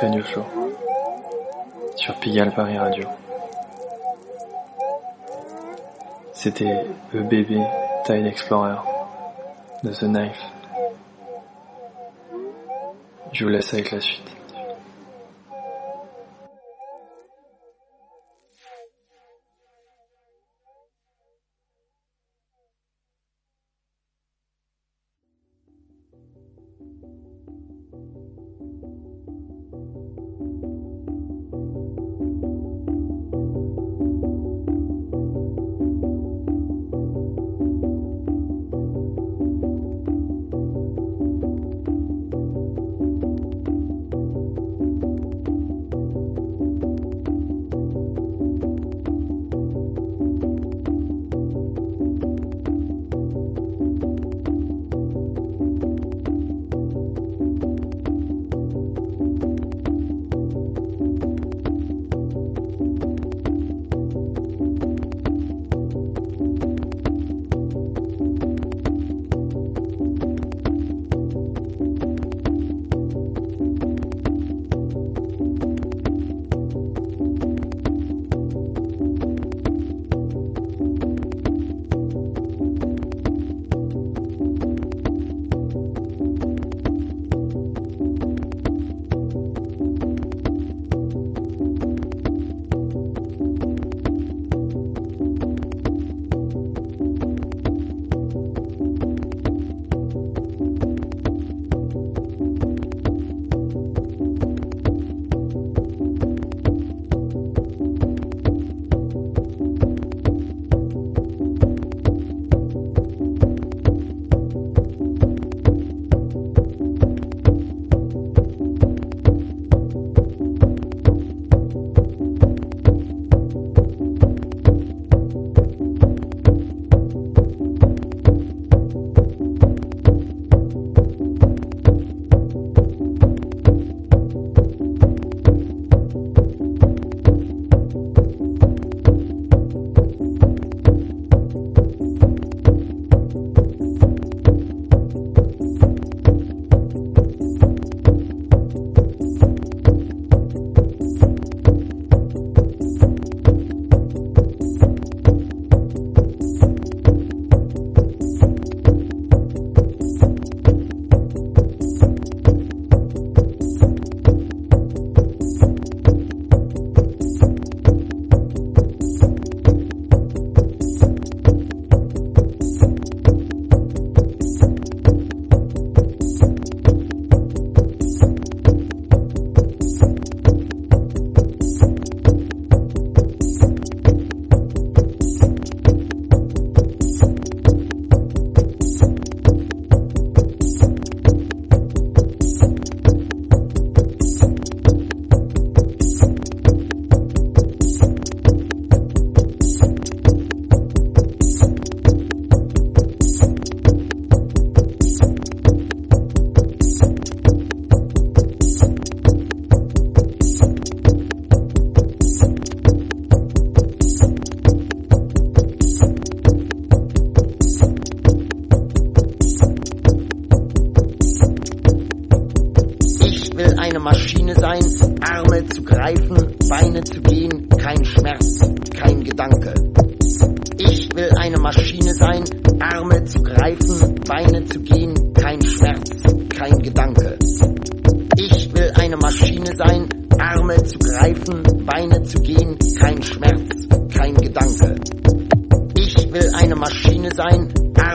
Radio sur Pigalle Paris Radio. C'était EBB Tide Explorer de The Knife. Je vous laisse avec la suite.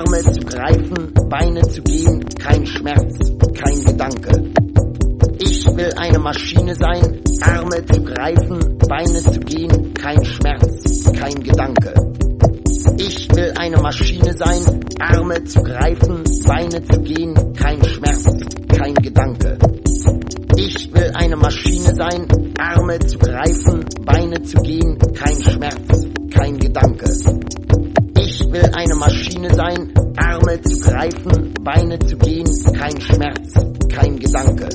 Arme zu greifen, Beine zu gehen, kein Schmerz, kein Gedanke. Ich will eine Maschine sein, Arme zu greifen, Beine zu gehen, kein Schmerz, kein Gedanke. Ich will eine Maschine sein, Arme zu greifen, Beine zu gehen, kein Schmerz, kein Gedanke. Ich will eine Maschine sein, Arme zu greifen, Beine zu gehen, kein Schmerz, kein Gedanke. Ich will eine Maschine sein, Arme zu greifen, Beine zu gehen, kein Schmerz, kein Gedanke.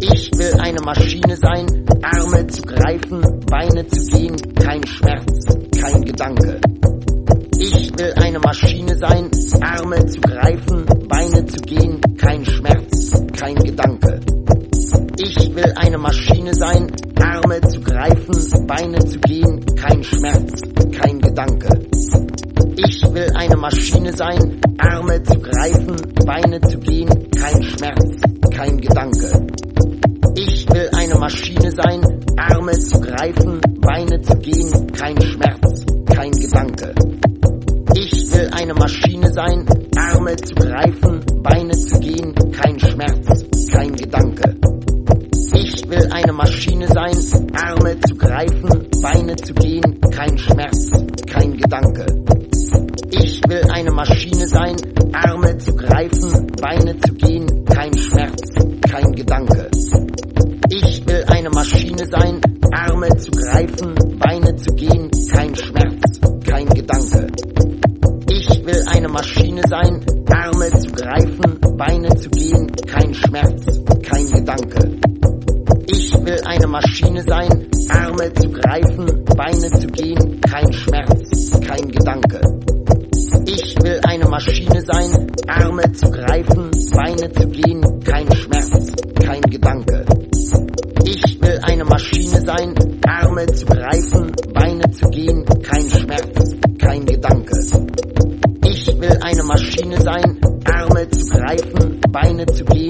Ich will eine Maschine sein, Arme zu greifen, Beine zu gehen, kein Schmerz, kein Gedanke. Ich will eine Maschine sein, Arme zu greifen, Beine zu gehen, kein Schmerz, kein Gedanke. Ich will eine Maschine sein, Arme zu greifen, Beine zu Maschine sein, Arme zu greifen, Beine zu gehen, kein Schmerz, kein Gedanke. Ich will eine Maschine sein, Arme zu greifen, gehen, kein Schmerz, kein Gedanke. Ich will eine Maschine sein, Arme zu greifen, Beine zu gehen, kein Schmerz, kein Gedanke. Ich will eine Maschine sein, Arme zu greifen, Beine zu gehen, kein Schmerz, kein Gedanke. Ich will eine Maschine sein, Arme zu greifen, Beine zu gehen, kein Schmerz, kein Gedanke. Ich will eine Maschine sein, wanted to be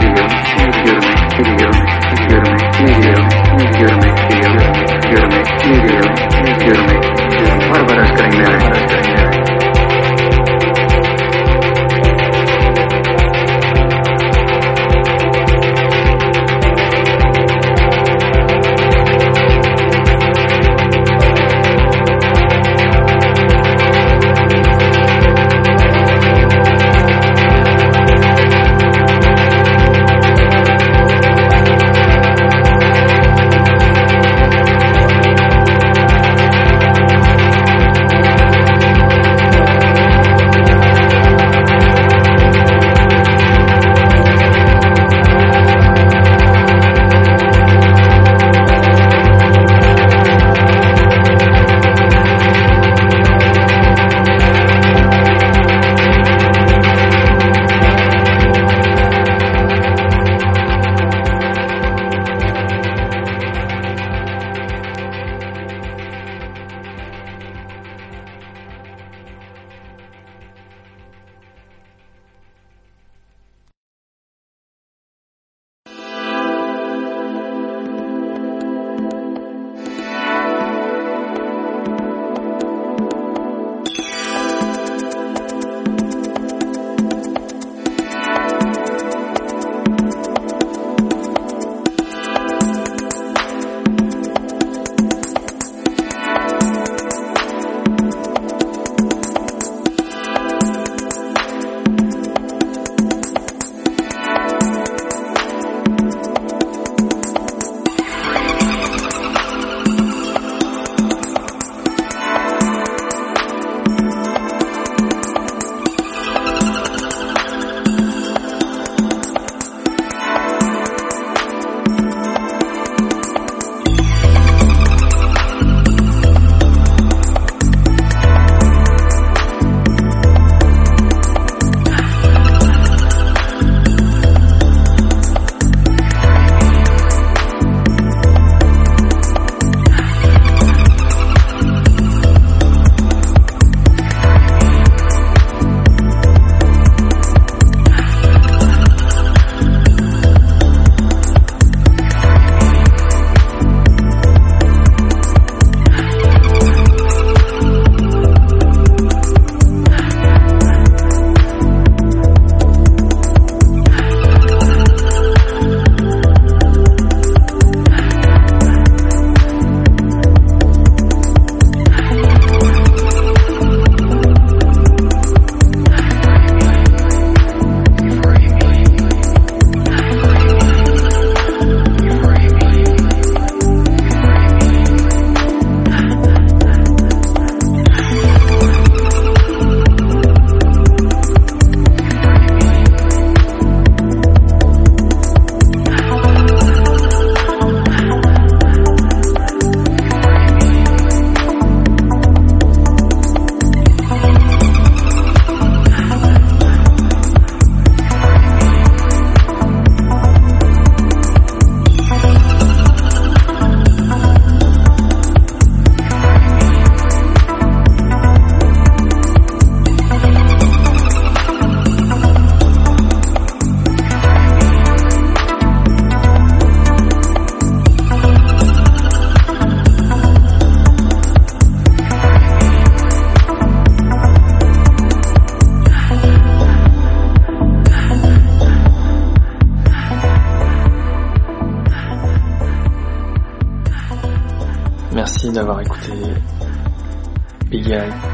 studio.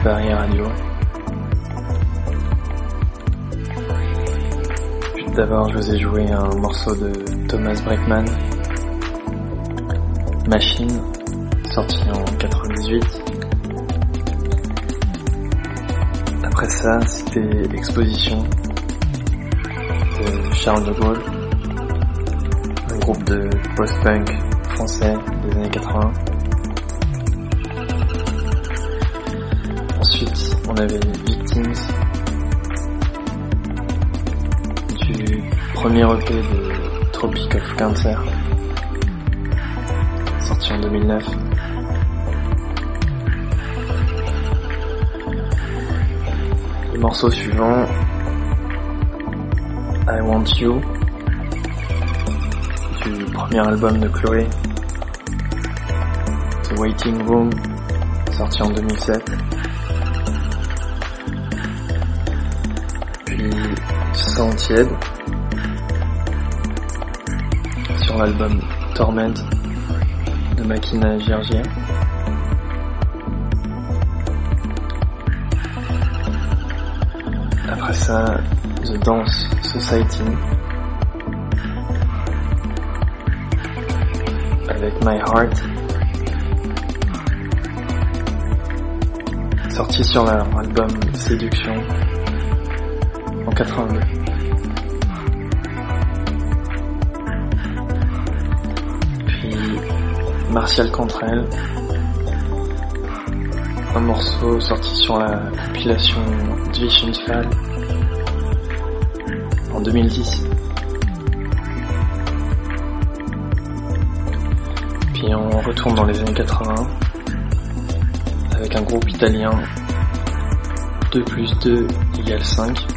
Paris Radio. D'abord, je vous ai joué un morceau de Thomas Breckman, Machine, sorti en 98. Après ça, c'était Exposition de Charles de Gaulle, un groupe de post-punk français des années 80. Avait Victims du premier EP de Tropic of Cancer, sorti en 2009. Le morceau suivant, I Want You, du premier album de Chloé, The Waiting Room, sorti en 2007. Sur l'album Torment de Makina Gergier. Après ça, The Dance Society avec My Heart sorti sur leur album Séduction en 82. Martial Cantrell, un morceau sorti sur la compilation Division Fall en 2010. Puis on retourne dans les années 80 avec un groupe italien 2 plus 2 égale 5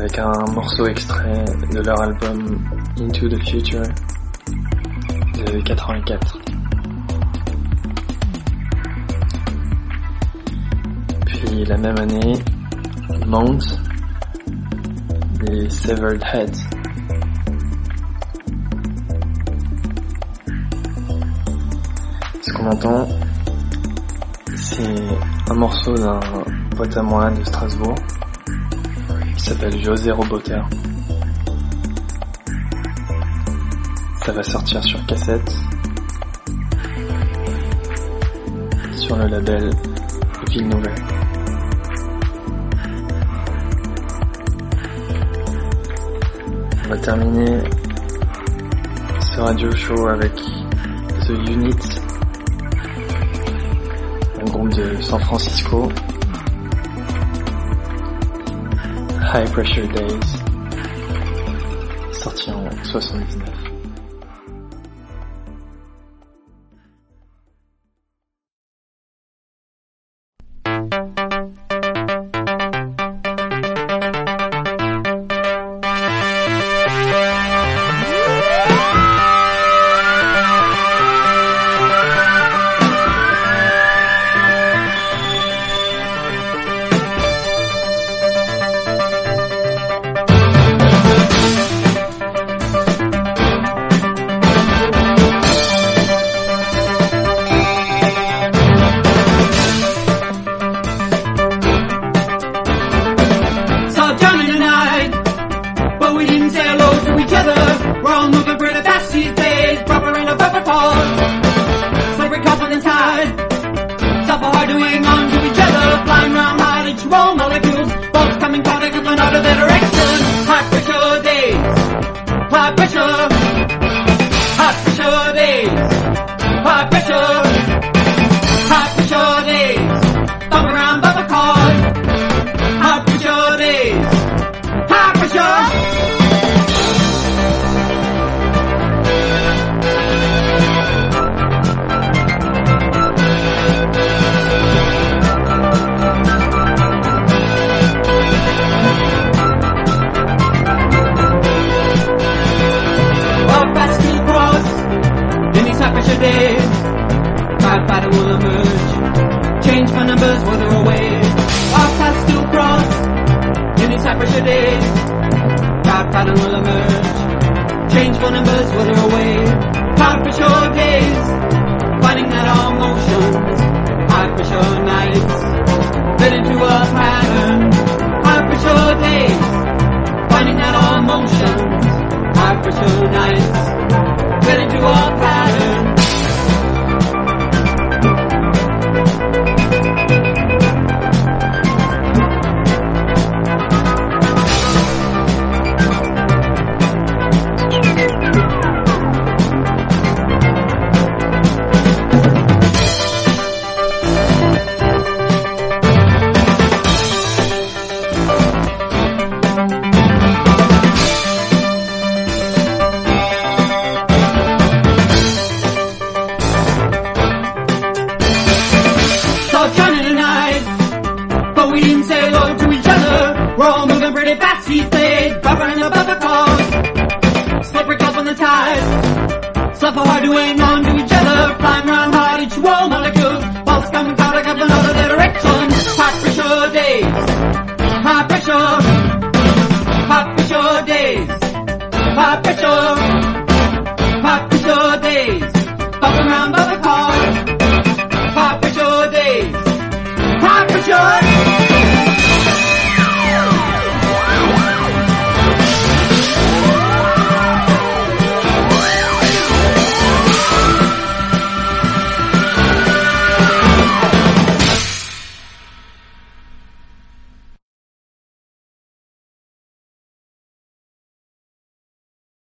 avec un morceau extrait de leur album Into the Future de 84. Puis la même année, Mount et Severed Heads. Ce qu'on entend, c'est un morceau d'un pote à moi de Strasbourg José Roboter. Ça va sortir sur cassette sur le label Ville Nouvelle. On va terminer ce radio show avec The Unit, un groupe de San Francisco, High Pressure Days, sorti en 79. pattern will emerge. Changeful numbers wither away. Hard for sure days, finding that all motions. Hard for sure nights, fit into a pattern. Hard for sure days, finding that all motions. Hard for sure nights, fit into a pattern. sempre passita